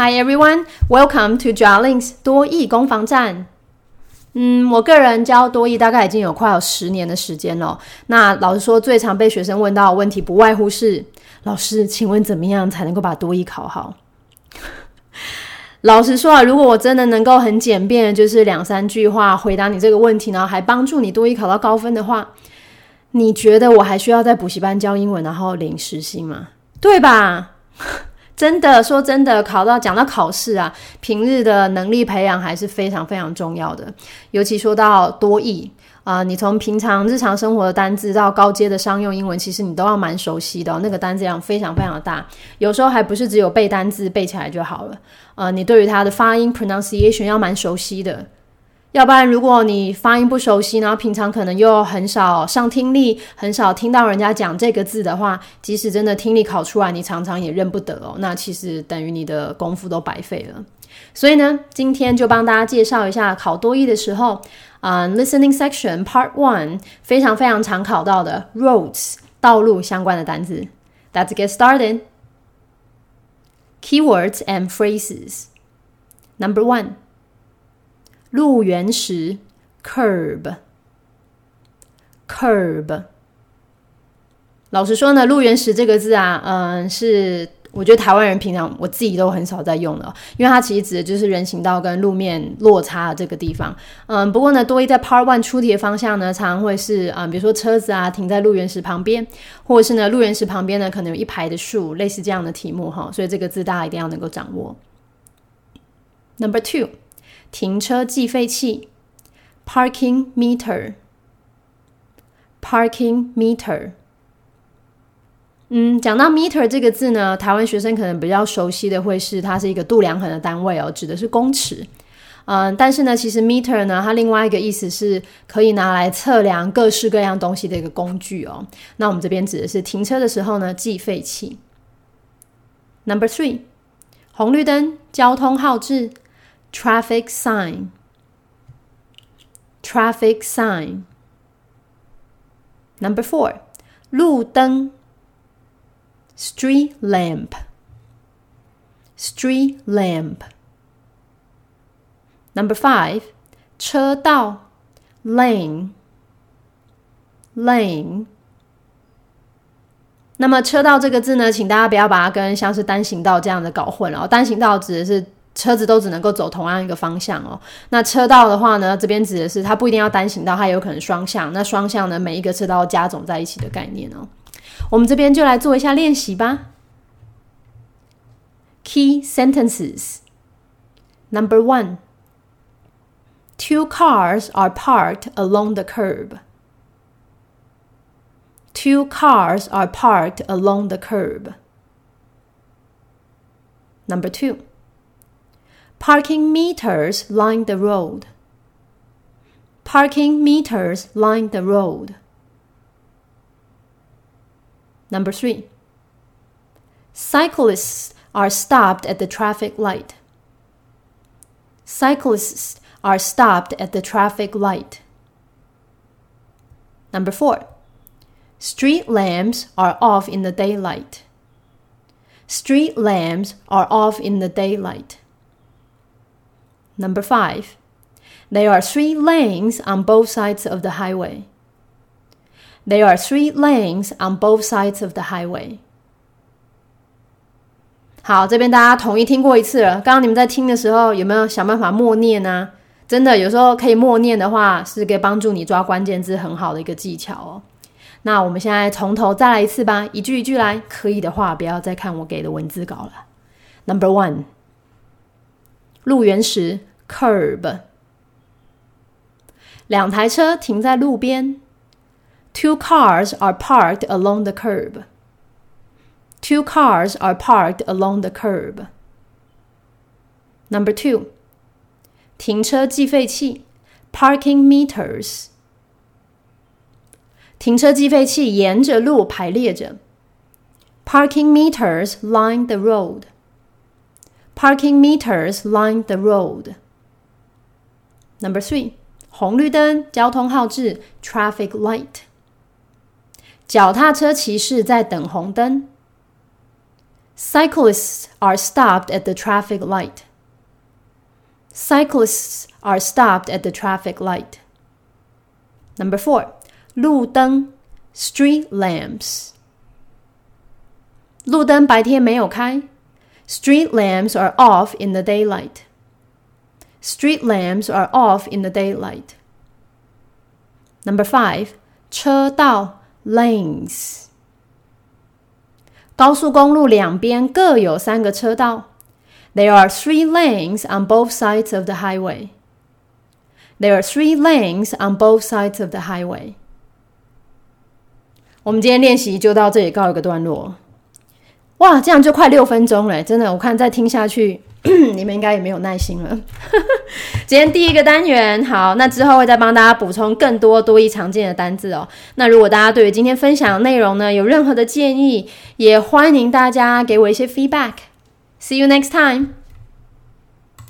Hi everyone, welcome to Jarlings 多益攻防战。嗯，我个人教多益大概已经有快有十年的时间了。那老实说，最常被学生问到的问题，不外乎是：老师，请问怎么样才能够把多益考好？老实说啊，如果我真的能够很简便，就是两三句话回答你这个问题，然后还帮助你多益考到高分的话，你觉得我还需要在补习班教英文，然后领时薪吗？对吧？真的说真的，考到讲到考试啊，平日的能力培养还是非常非常重要的。尤其说到多义啊，你从平常日常生活的单字到高阶的商用英文，其实你都要蛮熟悉的。那个单字量非常非常大，有时候还不是只有背单字背起来就好了。呃，你对于它的发音 pronunciation 要蛮熟悉的。要不然，如果你发音不熟悉，然后平常可能又很少上听力，很少听到人家讲这个字的话，即使真的听力考出来，你常常也认不得哦。那其实等于你的功夫都白费了。所以呢，今天就帮大家介绍一下考多一的时候，啊，listening section part one 非常非常常考到的 roads 道路相关的单词。Let's get started. Keywords and phrases. Number one. 路缘石，curb，curb。老实说呢，路缘石这个字啊，嗯，是我觉得台湾人平常我自己都很少在用的，因为它其实指的就是人行道跟路面落差的这个地方。嗯，不过呢，多一在 Part One 出题的方向呢，常常会是啊，比如说车子啊停在路缘石旁边，或者是呢，路缘石旁边呢可能有一排的树，类似这样的题目哈。所以这个字大家一定要能够掌握。Number two。停车计费器，parking meter，parking meter。嗯，讲到 meter 这个字呢，台湾学生可能比较熟悉的会是它是一个度量衡的单位哦，指的是公尺。嗯，但是呢，其实 meter 呢，它另外一个意思是可以拿来测量各式各样东西的一个工具哦。那我们这边指的是停车的时候呢，计费器。Number three，红绿灯，交通号志。traffic sign traffic sign number 4路灯 street lamp street lamp number 5车道 lane lane 那么车道这个字呢，请大家不要把它跟像是单行道这样的搞混了。单行道指的是 车子都只能够走同样一个方向哦。那车道的话呢，这边指的是它不一定要单行道，它有可能双向。那双向呢，每一个车道加总在一起的概念哦。我们这边就来做一下练习吧。Key sentences number one: Two cars are parked along the curb. Two cars are parked along the curb. Number two. Parking meters line the road. Parking meters line the road. Number three. Cyclists are stopped at the traffic light. Cyclists are stopped at the traffic light. Number four. Street lamps are off in the daylight. Street lamps are off in the daylight. Number five, there are three lanes on both sides of the highway. There are three lanes on both sides of the highway. 好，这边大家统一听过一次了。刚刚你们在听的时候，有没有想办法默念呢？真的，有时候可以默念的话，是可以帮助你抓关键字很好的一个技巧哦。那我们现在从头再来一次吧，一句一句来。可以的话，不要再看我给的文字稿了。Number one，路缘石。curb，两台车停在路边。Two cars are parked along the curb. Two cars are parked along the curb. Number two，停车计费器，parking meters。停车计费器沿着路排列着。Parking meters line the road. Parking meters line the road. Number three，红绿灯，交通号志，traffic light。脚踏车骑士在等红灯。 Cyclists are stopped at the traffic light. Cyclists are stopped at the traffic light. Number four, 路灯 street lamps. 路灯白天没有开。 Street lamps are off in the daylight. Street lamps are off in the daylight. Number five, 车道 lanes. 高速公路两边各有三个车道。There are three lanes on both sides of the highway. There are three lanes on both sides of the highway. 我们今天练习就到这里告一个段落。 哇，这样就快六分钟了，真的，我看再听下去，你们应该也没有耐心了。今天第一个单元，好，那之后会再帮大家补充更多多义常见的单字哦。那如果大家对于今天分享的内容呢有任何的建议，也欢迎大家给我一些 feedback。See you next time.